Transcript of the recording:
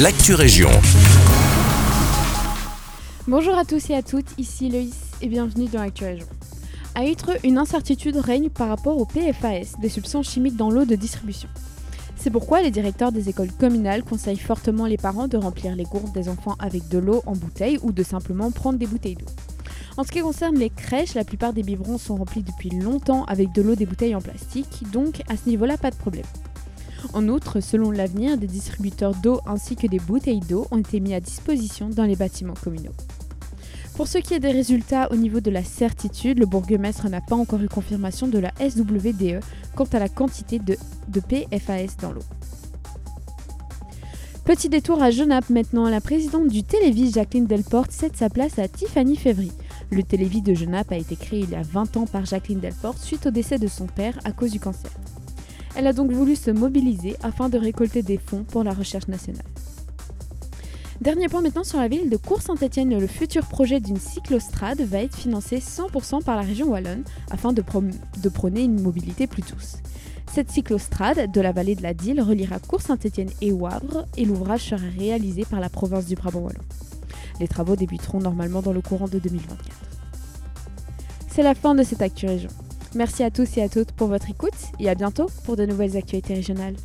l'actu région. Bonjour à tous et à toutes, ici Loïs et bienvenue dans l'actu région. À Ytre, une incertitude règne par rapport au PFAS, des substances chimiques dans l'eau de distribution. C'est pourquoi les directeurs des écoles communales conseillent fortement les parents de remplir les gourdes des enfants avec de l'eau en bouteille ou de simplement prendre des bouteilles d'eau. En ce qui concerne les crèches, la plupart des biberons sont remplis depuis longtemps avec de l'eau des bouteilles en plastique, donc à ce niveau-là, pas de problème. En outre, selon l'avenir, des distributeurs d'eau ainsi que des bouteilles d'eau ont été mis à disposition dans les bâtiments communaux. Pour ce qui est des résultats au niveau de la certitude, le bourgmestre n'a pas encore eu confirmation de la SWDE quant à la quantité de, PFAS dans l'eau. Petit détour à Genappe maintenant, la présidente du Télévis Jacqueline Delporte cède sa place à Tiffany Févry. Le Télévis de Genappe a été créé il y a 20 ans par Jacqueline Delporte suite au décès de son père à cause du cancer. Elle a donc voulu se mobiliser afin de récolter des fonds pour la recherche nationale. Dernier point maintenant sur la ville de Cours-Saint-Etienne. Le futur projet d'une cyclostrade va être financé 100% par la région Wallonne afin de, prôner une mobilité plus douce. Cette cyclostrade de la vallée de la Dille reliera Cours-Saint-Etienne et Wavre et l'ouvrage sera réalisé par la province du Brabant Wallon. Les travaux débuteront normalement dans le courant de 2024. C'est la fin de cette Actu Région. Merci à tous et à toutes pour votre écoute et à bientôt pour de nouvelles actualités régionales.